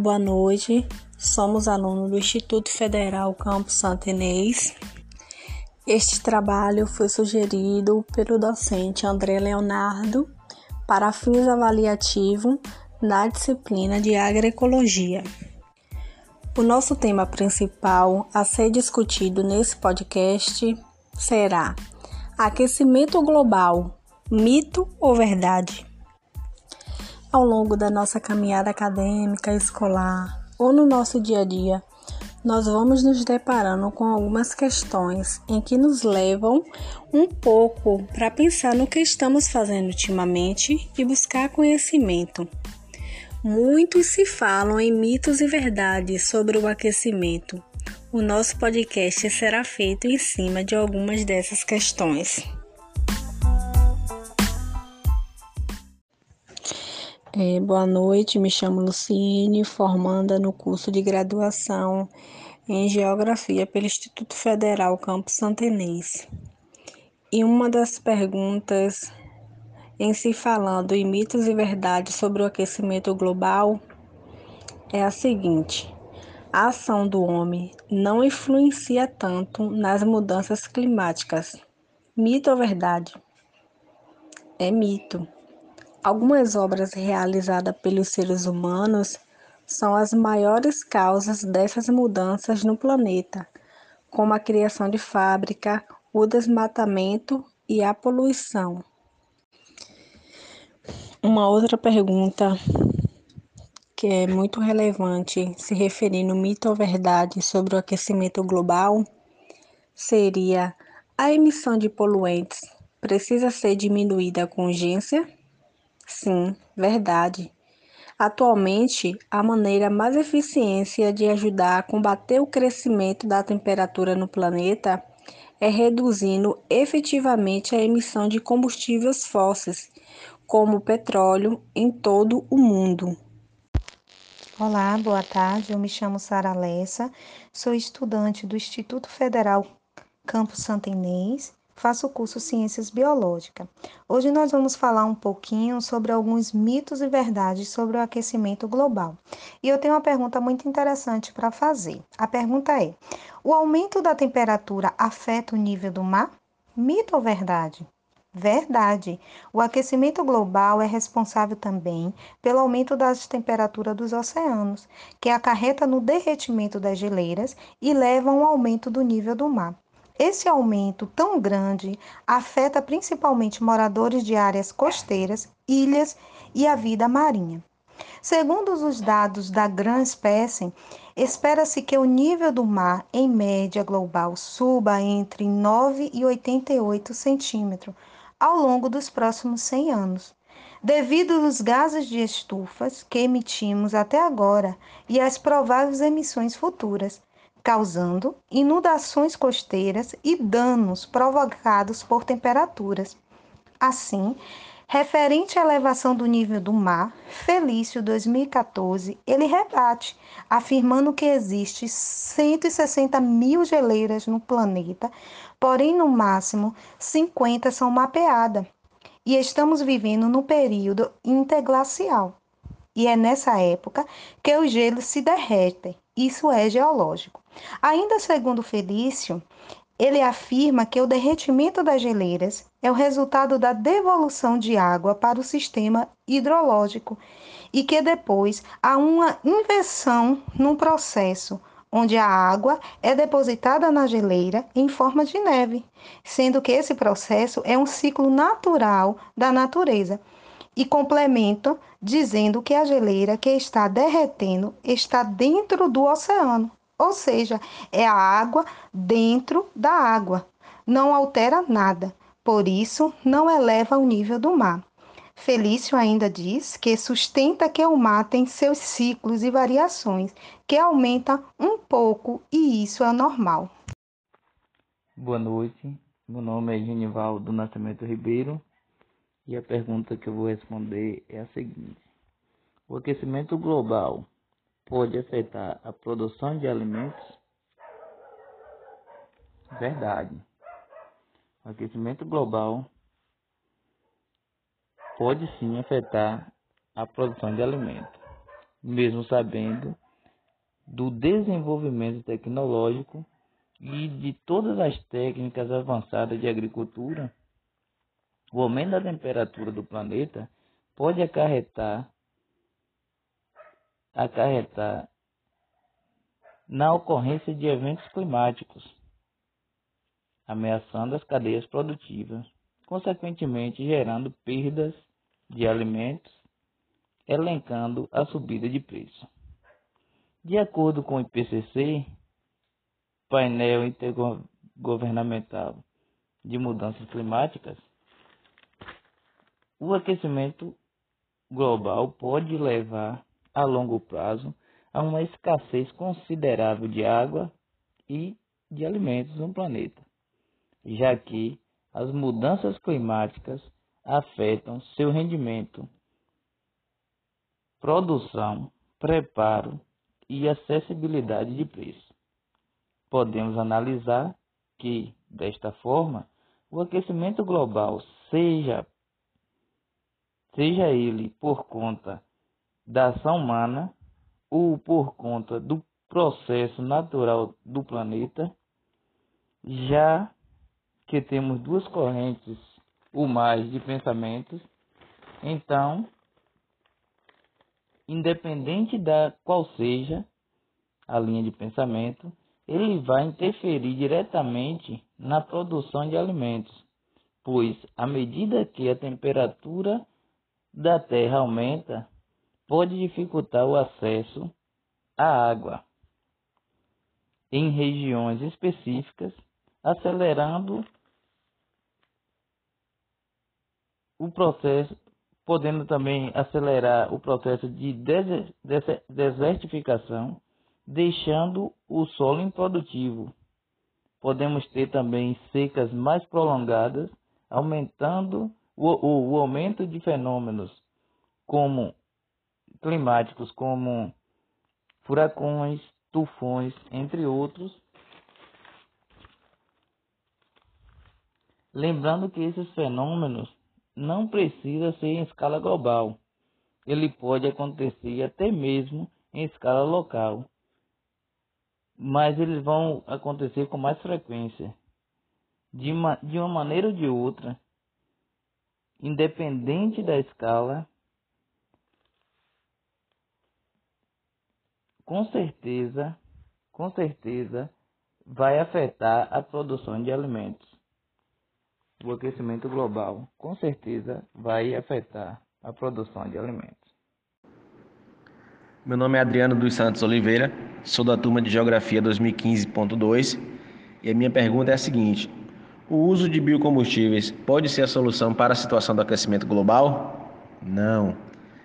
Boa noite, somos alunos do Instituto Federal Campo Santo Inês. Este trabalho foi sugerido pelo docente André Leonardo para fins avaliativos na disciplina de agroecologia. O nosso tema principal a ser discutido nesse podcast será aquecimento global, mito ou verdade? Ao longo da nossa caminhada acadêmica, escolar ou no nosso dia a dia, nós vamos nos deparando com algumas questões em que nos levam um pouco para pensar no que estamos fazendo ultimamente e buscar conhecimento. Muitos se falam em mitos e verdades sobre o aquecimento. O nosso podcast será feito em cima de algumas dessas questões. É, boa noite, me chamo Luciene, formanda no curso de graduação em Geografia pelo Instituto Federal Campo Santenês. E uma das perguntas em se falando em mitos e verdades sobre o aquecimento global é a seguinte: a ação do homem não influencia tanto nas mudanças climáticas. Mito ou verdade? É mito. Algumas obras realizadas pelos seres humanos são as maiores causas dessas mudanças no planeta, como a criação de fábrica, o desmatamento e a poluição. Uma outra pergunta que é muito relevante se referindo mito ou verdade sobre o aquecimento global seria a emissão de poluentes precisa ser diminuída com urgência? Sim, verdade. Atualmente, a maneira mais eficiente de ajudar a combater o crescimento da temperatura no planeta é reduzindo efetivamente a emissão de combustíveis fósseis, como petróleo, em todo o mundo. Olá, boa tarde. Eu me chamo Sara Lessa, sou estudante do Instituto Federal Campo Santo Inês faço o curso Ciências Biológicas. Hoje nós vamos falar um pouquinho sobre alguns mitos e verdades sobre o aquecimento global. E eu tenho uma pergunta muito interessante para fazer. A pergunta é: o aumento da temperatura afeta o nível do mar? Mito ou verdade? Verdade. O aquecimento global é responsável também pelo aumento das temperaturas dos oceanos, que acarreta no derretimento das geleiras e leva a um aumento do nível do mar. Esse aumento tão grande afeta principalmente moradores de áreas costeiras, ilhas e a vida marinha. Segundo os dados da Gran Espécie, espera-se que o nível do mar, em média global, suba entre 9 e 88 centímetros ao longo dos próximos 100 anos, devido aos gases de estufas que emitimos até agora e às prováveis emissões futuras, causando inundações costeiras e danos provocados por temperaturas. Assim, referente à elevação do nível do mar, Felício 2014, ele rebate, afirmando que existe 160 mil geleiras no planeta, porém no máximo 50 são mapeadas. E estamos vivendo no período interglacial. E é nessa época que os gelos se derretem. Isso é geológico. Ainda segundo Felício, ele afirma que o derretimento das geleiras é o resultado da devolução de água para o sistema hidrológico e que depois há uma inversão no processo onde a água é depositada na geleira em forma de neve, sendo que esse processo é um ciclo natural da natureza. E complementa dizendo que a geleira que está derretendo está dentro do oceano. Ou seja, é a água dentro da água. Não altera nada, por isso não eleva o nível do mar. Felício ainda diz que sustenta que o mar tem seus ciclos e variações, que aumenta um pouco e isso é normal. Boa noite, meu nome é Genivaldo Nascimento Ribeiro e a pergunta que eu vou responder é a seguinte: O aquecimento global pode afetar a produção de alimentos? Verdade. O aquecimento global pode sim afetar a produção de alimentos. mesmo sabendo do desenvolvimento tecnológico e de todas as técnicas avançadas de agricultura, o aumento da temperatura do planeta pode acarretar acarretar na ocorrência de eventos climáticos, ameaçando as cadeias produtivas, consequentemente gerando perdas de alimentos, elencando a subida de preço. De acordo com o IPCC, painel intergovernamental de mudanças climáticas, o aquecimento global pode levar a longo prazo a uma escassez considerável de água e de alimentos no planeta, já que as mudanças climáticas afetam seu rendimento, produção, preparo e acessibilidade de preço. Podemos analisar que, desta forma, o aquecimento global, seja, seja ele por conta da ação humana ou por conta do processo natural do planeta, já que temos duas correntes ou mais de pensamentos, então, independente da qual seja a linha de pensamento, ele vai interferir diretamente na produção de alimentos, pois à medida que a temperatura da Terra aumenta, pode dificultar o acesso à água em regiões específicas, acelerando o processo, podendo também acelerar o processo de desertificação, deixando o solo improdutivo. Podemos ter também secas mais prolongadas, aumentando o, o, aumento de fenômenos como climáticos como furacões, tufões, entre outros. Lembrando que esses fenômenos não precisam ser em escala global. Ele pode acontecer até mesmo em escala local. Mas eles vão acontecer com mais frequência. De uma, de uma maneira ou de outra, independente da escala, com certeza, com certeza vai afetar a produção de alimentos. O aquecimento global, com certeza, vai afetar a produção de alimentos. Meu nome é Adriano dos Santos Oliveira, sou da turma de Geografia 2015.2 e a minha pergunta é a seguinte: o uso de biocombustíveis pode ser a solução para a situação do aquecimento global? Não,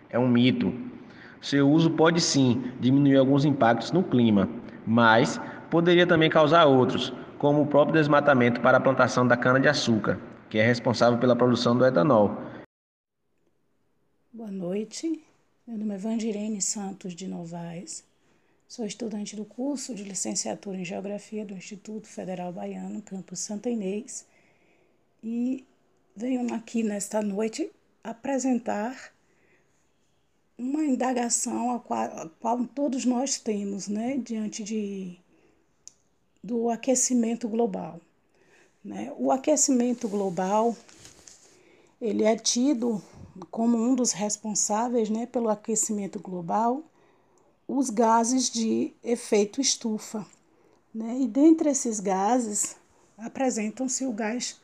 é um mito. Seu uso pode sim diminuir alguns impactos no clima, mas poderia também causar outros, como o próprio desmatamento para a plantação da cana-de-açúcar, que é responsável pela produção do etanol. Boa noite, meu nome é Vandirene Santos de Novaes, sou estudante do curso de licenciatura em Geografia do Instituto Federal Baiano, campus Santa Inês, e venho aqui nesta noite apresentar uma indagação a qual, a qual todos nós temos, né, diante de, do aquecimento global. Né? O aquecimento global ele é tido como um dos responsáveis né, pelo aquecimento global os gases de efeito estufa. Né? E dentre esses gases apresentam-se o gás,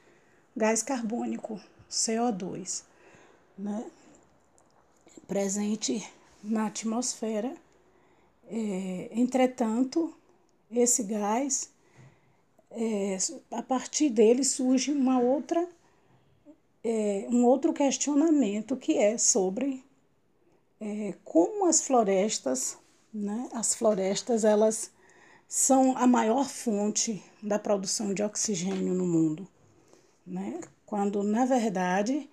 gás carbônico, CO2. Né? presente na atmosfera. É, entretanto, esse gás, é, a partir dele surge uma outra, é, um outro questionamento que é sobre é, como as florestas, né, as florestas elas são a maior fonte da produção de oxigênio no mundo, né? quando na verdade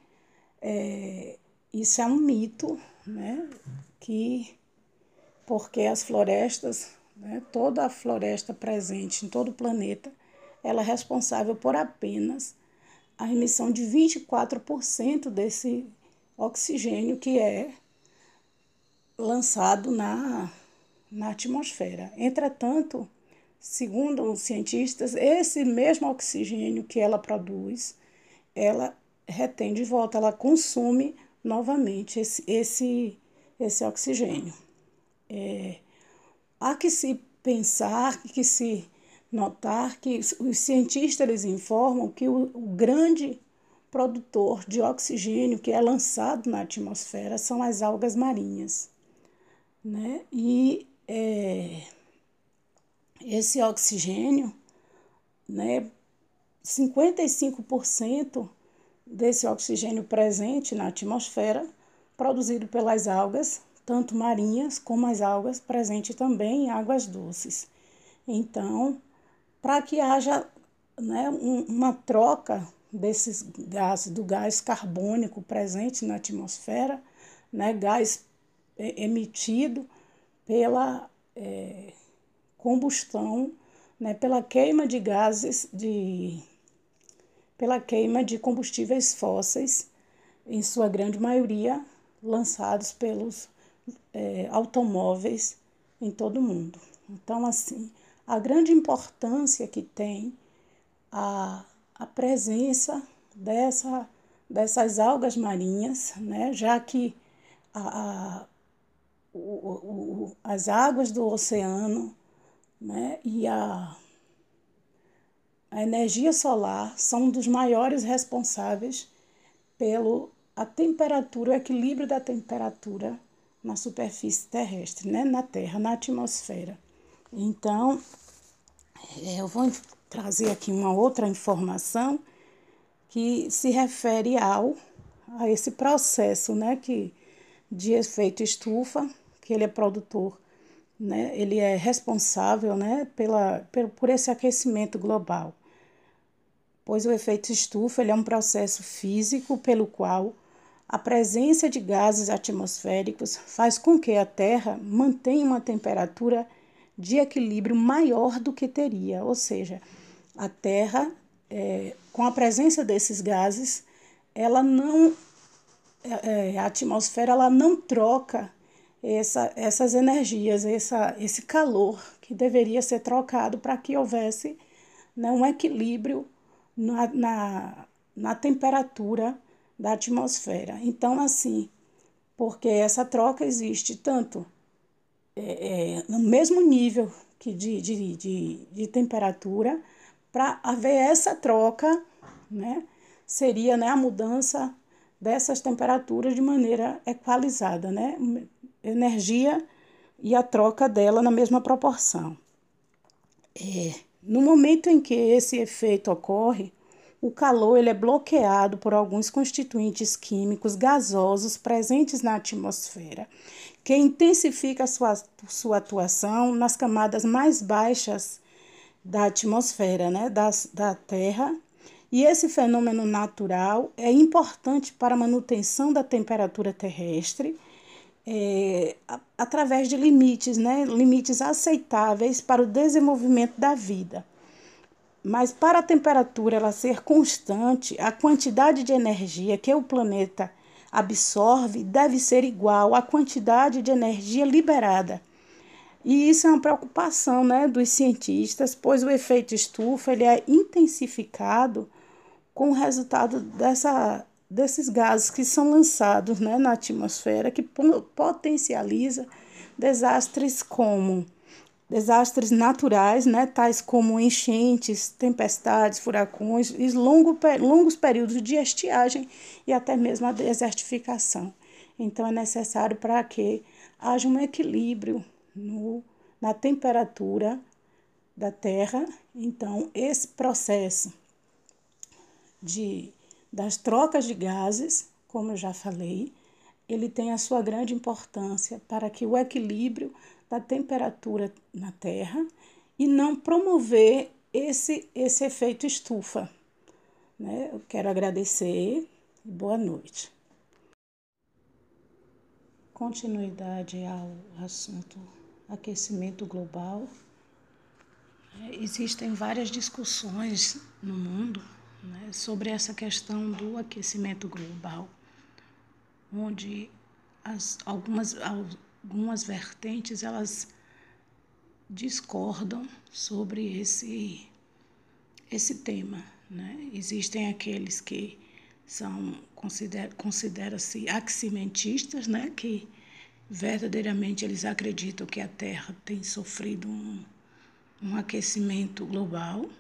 é, isso é um mito, né? Que porque as florestas, né, toda a floresta presente em todo o planeta, ela é responsável por apenas a emissão de 24% desse oxigênio que é lançado na, na atmosfera. Entretanto, segundo os cientistas, esse mesmo oxigênio que ela produz, ela retém de volta, ela consome novamente esse, esse, esse oxigênio. É, há que se pensar, que se notar que os cientistas eles informam que o, o grande produtor de oxigênio que é lançado na atmosfera são as algas marinhas. Né? E é, esse oxigênio, né, 55% desse oxigênio presente na atmosfera, produzido pelas algas, tanto marinhas como as algas presentes também em águas doces. Então, para que haja né, um, uma troca desses gases, do gás carbônico presente na atmosfera, né, gás emitido pela é, combustão, né, pela queima de gases, de, pela queima de combustíveis fósseis, em sua grande maioria lançados pelos é, automóveis em todo o mundo. Então, assim, a grande importância que tem a, a presença dessa, dessas algas marinhas, né, já que a, a o, o, as águas do oceano né, e a, a energia solar são um dos maiores responsáveis pelo a temperatura, o equilíbrio da temperatura na superfície terrestre, né, na Terra, na atmosfera. Então, é, eu vou trazer aqui uma outra informação que se refere ao a esse processo, né, que de efeito estufa, que ele é produtor, né, ele é responsável, né, pela, por esse aquecimento global. Pois o efeito estufa ele é um processo físico pelo qual a presença de gases atmosféricos faz com que a Terra mantenha uma temperatura de equilíbrio maior do que teria, ou seja, a Terra, é, com a presença desses gases, ela não, é, é, a atmosfera ela não troca essa, essas energias, essa, esse calor que deveria ser trocado para que houvesse né, um equilíbrio na, na, na temperatura da atmosfera. Então, assim, porque essa troca existe tanto é, é, no mesmo nível que de, de, de, de temperatura, para haver essa troca, né, seria né, a mudança dessas temperaturas de maneira equalizada, né, energia e a troca dela na mesma proporção. É, no momento em que esse efeito ocorre, o calor ele é bloqueado por alguns constituintes químicos gasosos presentes na atmosfera que intensifica sua, sua atuação nas camadas mais baixas da atmosfera, né, da, da Terra. E esse fenômeno natural é importante para a manutenção da temperatura terrestre é, através de limites, né, limites aceitáveis para o desenvolvimento da vida. Mas para a temperatura ela ser constante, a quantidade de energia que o planeta absorve deve ser igual à quantidade de energia liberada. E isso é uma preocupação né, dos cientistas, pois o efeito estufa ele é intensificado com o resultado dessa, desses gases que são lançados né, na atmosfera, que potencializa desastres como desastres naturais, né, tais como enchentes, tempestades, furacões e longo, longos períodos de estiagem e até mesmo a desertificação. Então, é necessário para que haja um equilíbrio no, na temperatura da Terra. Então, esse processo de, das trocas de gases, como eu já falei, ele tem a sua grande importância para que o equilíbrio da temperatura na Terra e não promover esse, esse efeito estufa. Né? Eu quero agradecer e boa noite. Continuidade ao assunto aquecimento global. Existem várias discussões no mundo né, sobre essa questão do aquecimento global, onde as, algumas, algumas vertentes elas discordam sobre esse esse tema, né? Existem aqueles que são considera, considera-se aximentistas, né? Que verdadeiramente eles acreditam que a Terra tem sofrido um, um aquecimento global,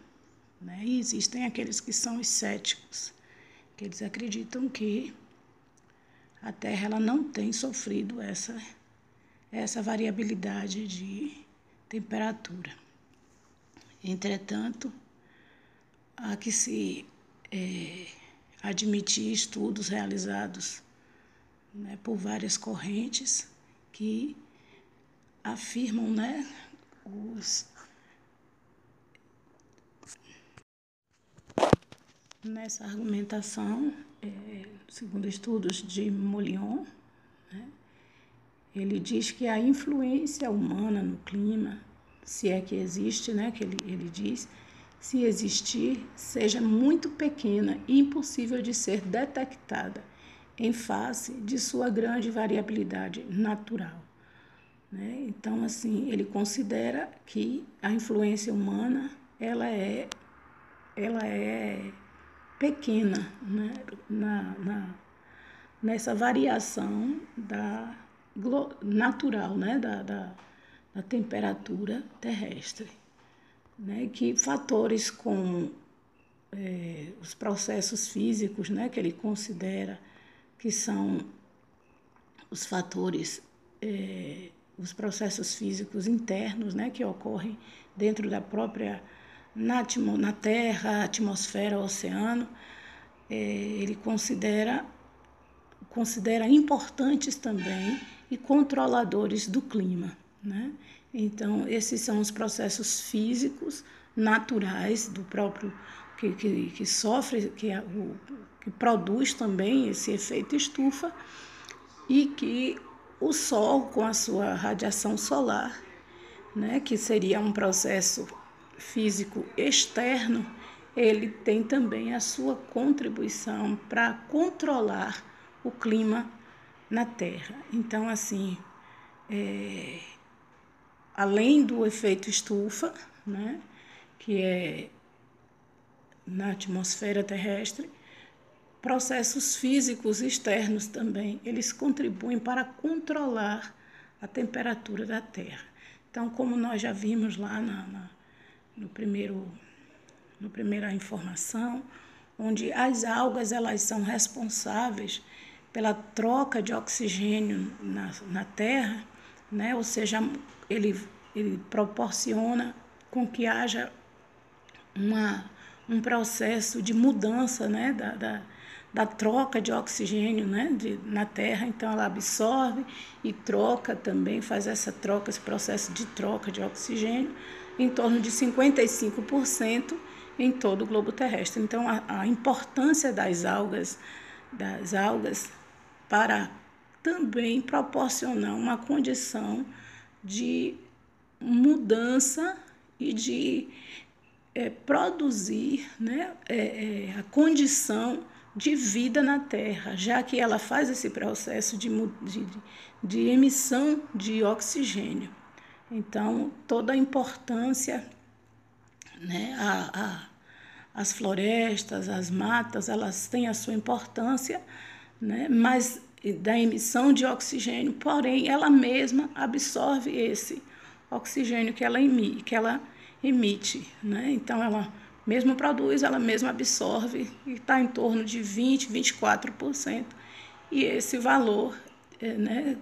né? E existem aqueles que são os céticos, que eles acreditam que a Terra ela não tem sofrido essa, essa variabilidade de temperatura. Entretanto, há que se é, admitir estudos realizados né, por várias correntes que afirmam né, os, nessa argumentação é, segundo estudos de Molion, né, ele diz que a influência humana no clima, se é que existe, né, que ele, ele diz, se existir, seja muito pequena e impossível de ser detectada em face de sua grande variabilidade natural. Né? Então, assim, ele considera que a influência humana ela é, ela é pequena né, na, na, nessa variação da, natural né, da, da, da temperatura terrestre. Né, que fatores como é, os processos físicos, né, que ele considera que são os fatores, é, os processos físicos internos, né, que ocorrem dentro da própria na, na Terra, atmosfera, oceano, é, ele considera, considera importantes também e controladores do clima. Né? Então, esses são os processos físicos naturais do próprio que, que, que sofre, que, é que produz também esse efeito estufa e que o Sol, com a sua radiação solar, né, que seria um processo físico externo, ele tem também a sua contribuição para controlar o clima na Terra. Então, assim, é, além do efeito estufa, né, que é na atmosfera terrestre, processos físicos externos também, eles contribuem para controlar a temperatura da Terra. Então, como nós já vimos lá na, na no primeiro no primeira informação, onde as algas elas são responsáveis pela troca de oxigênio na, na terra, né? ou seja, ele, ele proporciona com que haja uma, um processo de mudança né? da, da, da troca de oxigênio né? de, na terra, então ela absorve e troca também, faz essa troca, esse processo de troca de oxigênio em torno de 55% em todo o globo terrestre. Então, a, a importância das algas, das algas para também proporcionar uma condição de mudança e de é, produzir né, é, é, a condição de vida na Terra, já que ela faz esse processo de, de, de emissão de oxigênio. Então, toda a importância, né, a, a, as florestas, as matas, elas têm a sua importância, né, mas da emissão de oxigênio, porém, ela mesma absorve esse oxigênio que ela emite, que ela emite né? Então, ela mesmo produz, ela mesma absorve e está em torno de 20, 24%. E esse valor é, né,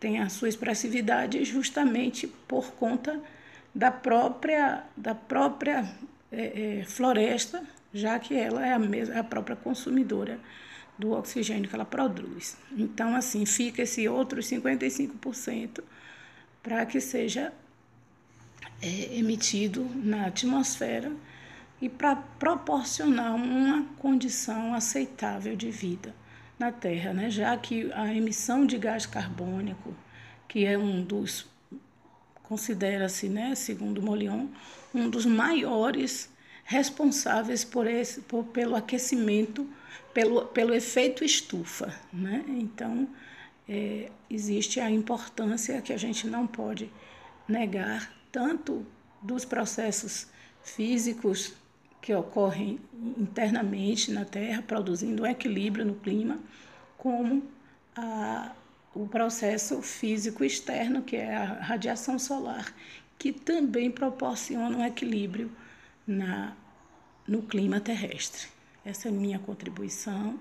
tem a sua expressividade justamente por conta da própria, da própria é, é, floresta, já que ela é a, mesma, a própria consumidora do oxigênio que ela produz. Então, assim, fica esse outro 55% para que seja é, emitido na atmosfera e para proporcionar uma condição aceitável de vida na Terra, né? já que a emissão de gás carbônico, que é um dos, considera-se, né, segundo Molion, um dos maiores responsáveis por esse, por, pelo aquecimento, pelo, pelo efeito estufa. Né? Então, é, existe a importância que a gente não pode negar, tanto dos processos físicos que ocorrem internamente na Terra, produzindo um equilíbrio no clima, como a, o processo físico externo, que é a radiação solar, que também proporciona um equilíbrio na, no clima terrestre. Essa é a minha contribuição.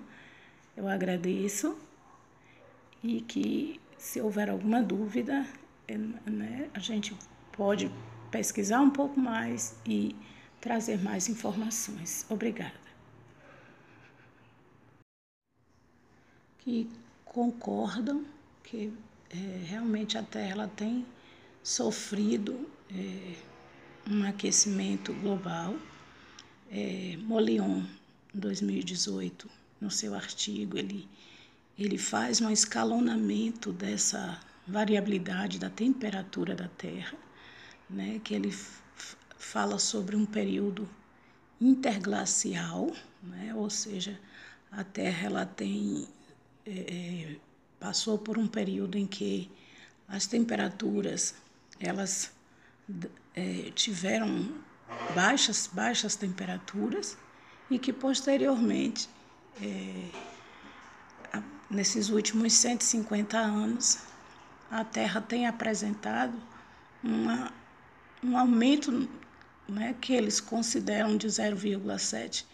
Eu agradeço e que, se houver alguma dúvida, é, né, a gente pode pesquisar um pouco mais e trazer mais informações. Obrigada. Que concordam que é, realmente a Terra ela tem sofrido é, um aquecimento global. É, Molion, em 2018, no seu artigo, ele, ele faz um escalonamento dessa variabilidade da temperatura da Terra, né, que ele fala sobre um período interglacial, né, ou seja, a Terra ela tem é, é, passou por um período em que as temperaturas elas é, tiveram baixas baixas temperaturas e que posteriormente é, nesses últimos 150 anos a Terra tem apresentado uma, um aumento né, que eles consideram de 0,7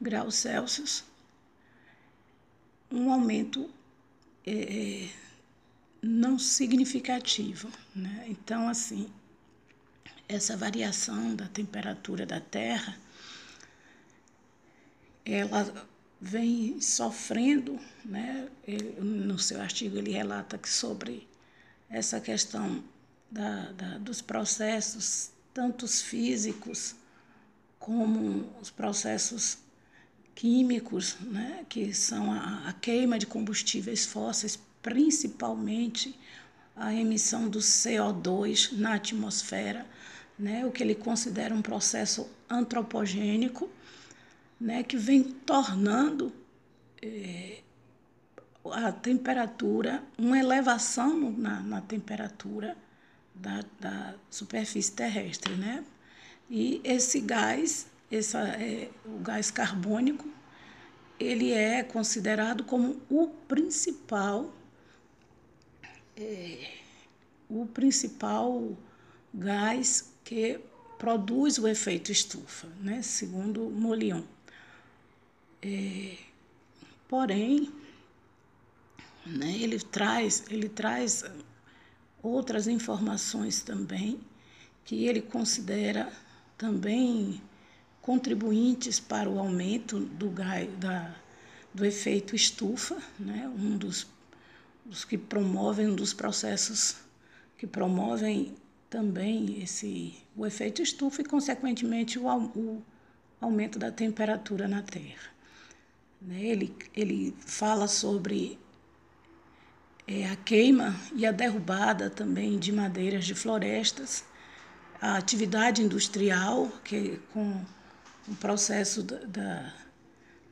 graus Celsius, um aumento é, é, não significativo. Né? Então, assim, essa variação da temperatura da Terra, ela vem sofrendo, né? Ele, no seu artigo ele relata que sobre essa questão da, da, dos processos, tanto os físicos como os processos químicos, né, que são a, a queima de combustíveis fósseis, principalmente a emissão do CO2 na atmosfera, né, o que ele considera um processo antropogênico, né, que vem tornando eh, a temperatura, uma elevação na, na temperatura da, da, superfície terrestre, né? E esse gás, essa, é, o gás carbônico, ele é considerado como o principal, é, o principal gás que produz o efeito estufa, né? Segundo Molion. É, porém, né? Ele traz, ele traz outras informações também que ele considera também contribuintes para o aumento do, da, do efeito estufa, né? um dos, dos que promovem, um dos processos que promovem também esse, o efeito estufa e, consequentemente, o, o aumento da temperatura na Terra. Né? Ele, ele fala sobre é, a queima e a derrubada também de madeiras de florestas, a atividade industrial, que com o processo da, da,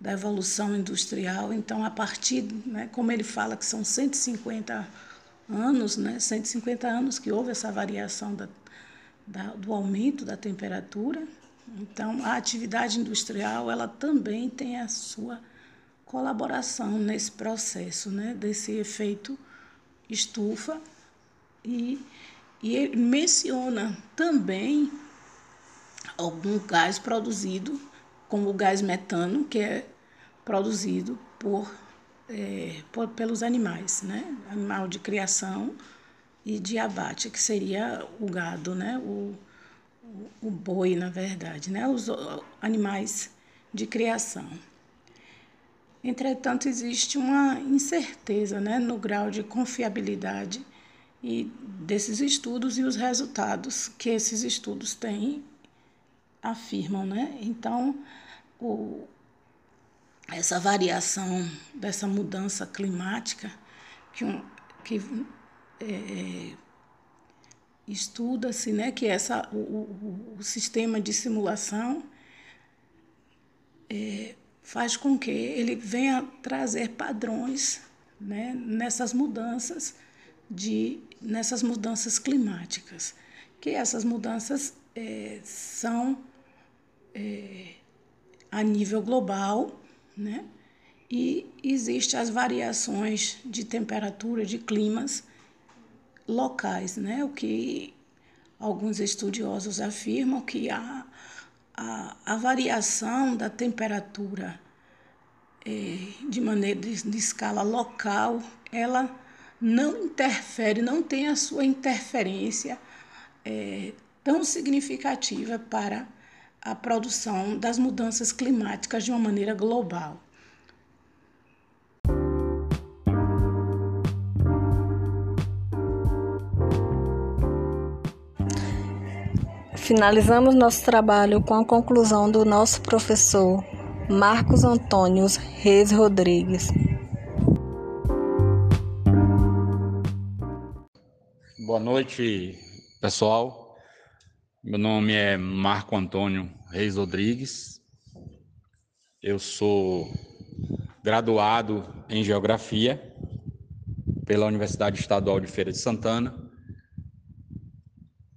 da evolução industrial, então a partir, né, como ele fala que são 150 anos, né, 150 anos que houve essa variação da, do aumento da temperatura, então a atividade industrial ela também tem a sua colaboração nesse processo, né, desse efeito estufa e, e ele menciona também algum gás produzido, como o gás metano, que é produzido por, é, por, pelos animais, né? Animal de criação e de abate, que seria o gado, né? O, o, o boi, na verdade, né? Os animais de criação. Entretanto, existe uma incerteza né, no grau de confiabilidade e desses estudos e os resultados que esses estudos têm afirmam. Né? Então, o, essa variação dessa mudança climática que, um, que é, estuda-se né, que essa, o, o, o sistema de simulação é, faz com que ele venha trazer padrões né, nessas mudanças de nessas mudanças climáticas, que essas mudanças é, são é, a nível global, né? E existem as variações de temperatura, de climas locais, né? O que alguns estudiosos afirmam que a, a, a variação da temperatura é, de maneira de, de escala local, ela não interfere, não tem a sua interferência é, tão significativa para a produção das mudanças climáticas de uma maneira global. Finalizamos nosso trabalho com a conclusão do nosso professor Marcos Antônio Reis Rodrigues. Boa noite, pessoal. Meu nome é Marco Antônio Reis Rodrigues. Eu sou graduado em Geografia pela Universidade Estadual de Feira de Santana,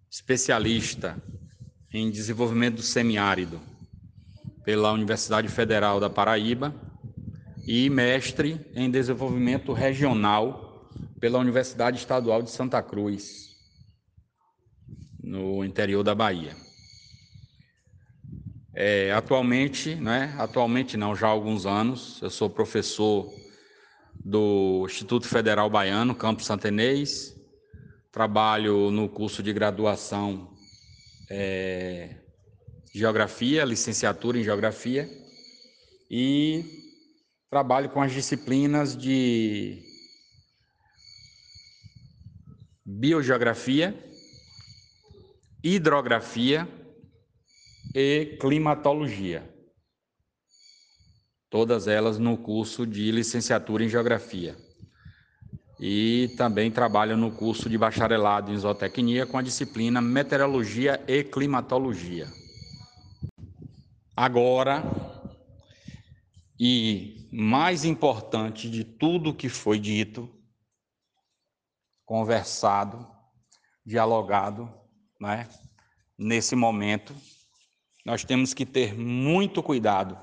especialista em desenvolvimento do semiárido pela Universidade Federal da Paraíba e mestre em desenvolvimento regional pela Universidade Estadual de Santa Cruz, no interior da Bahia. É, atualmente, né, atualmente não, já há alguns anos, eu sou professor do Instituto Federal Baiano, Campo Santenês, trabalho no curso de graduação é, Geografia, licenciatura em Geografia, e trabalho com as disciplinas de biogeografia, hidrografia e climatologia. Todas elas no curso de licenciatura em geografia. E também trabalho no curso de bacharelado em zootecnia com a disciplina meteorologia e climatologia. Agora, e mais importante de tudo que foi dito, conversado, dialogado, né? Nesse momento, nós temos que ter muito cuidado,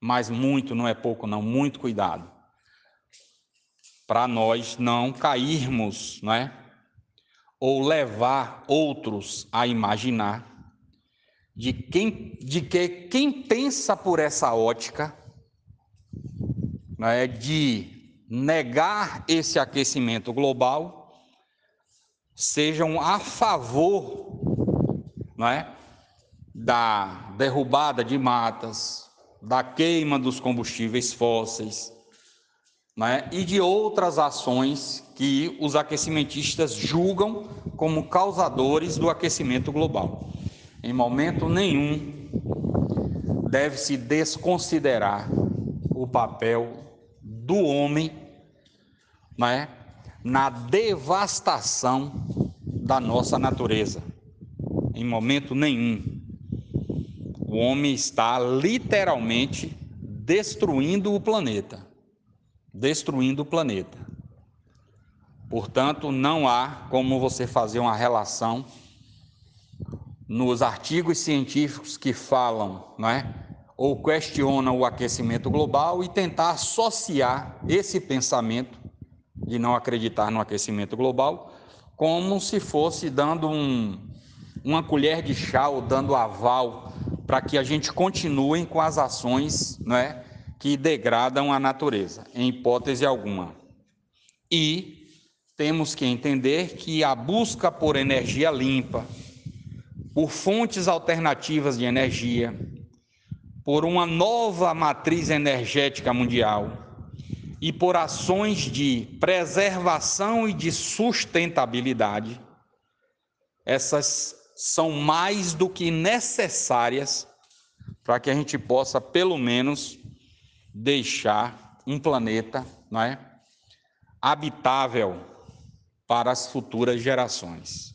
mas muito não é pouco, não, muito cuidado, para nós não cairmos, né? Ou levar outros a imaginar de quem, de que quem pensa por essa ótica, né, de negar esse aquecimento global sejam a favor não é, da derrubada de matas, da queima dos combustíveis fósseis não é, e de outras ações que os aquecimentistas julgam como causadores do aquecimento global. Em momento nenhum deve-se desconsiderar o papel do homem né, na devastação da nossa natureza. Em momento nenhum. O homem está literalmente destruindo o planeta. Destruindo o planeta. Portanto, não há como você fazer uma relação nos artigos científicos que falam, não é? Ou questionam o aquecimento global e tentar associar esse pensamento de não acreditar no aquecimento global, como se fosse dando um, uma colher de chá ou dando aval para que a gente continue com as ações não é, que degradam a natureza, em hipótese alguma. E temos que entender que a busca por energia limpa, por fontes alternativas de energia, por uma nova matriz energética mundial, e por ações de preservação e de sustentabilidade, essas são mais do que necessárias para que a gente possa, pelo menos, deixar um planeta não é, habitável para as futuras gerações.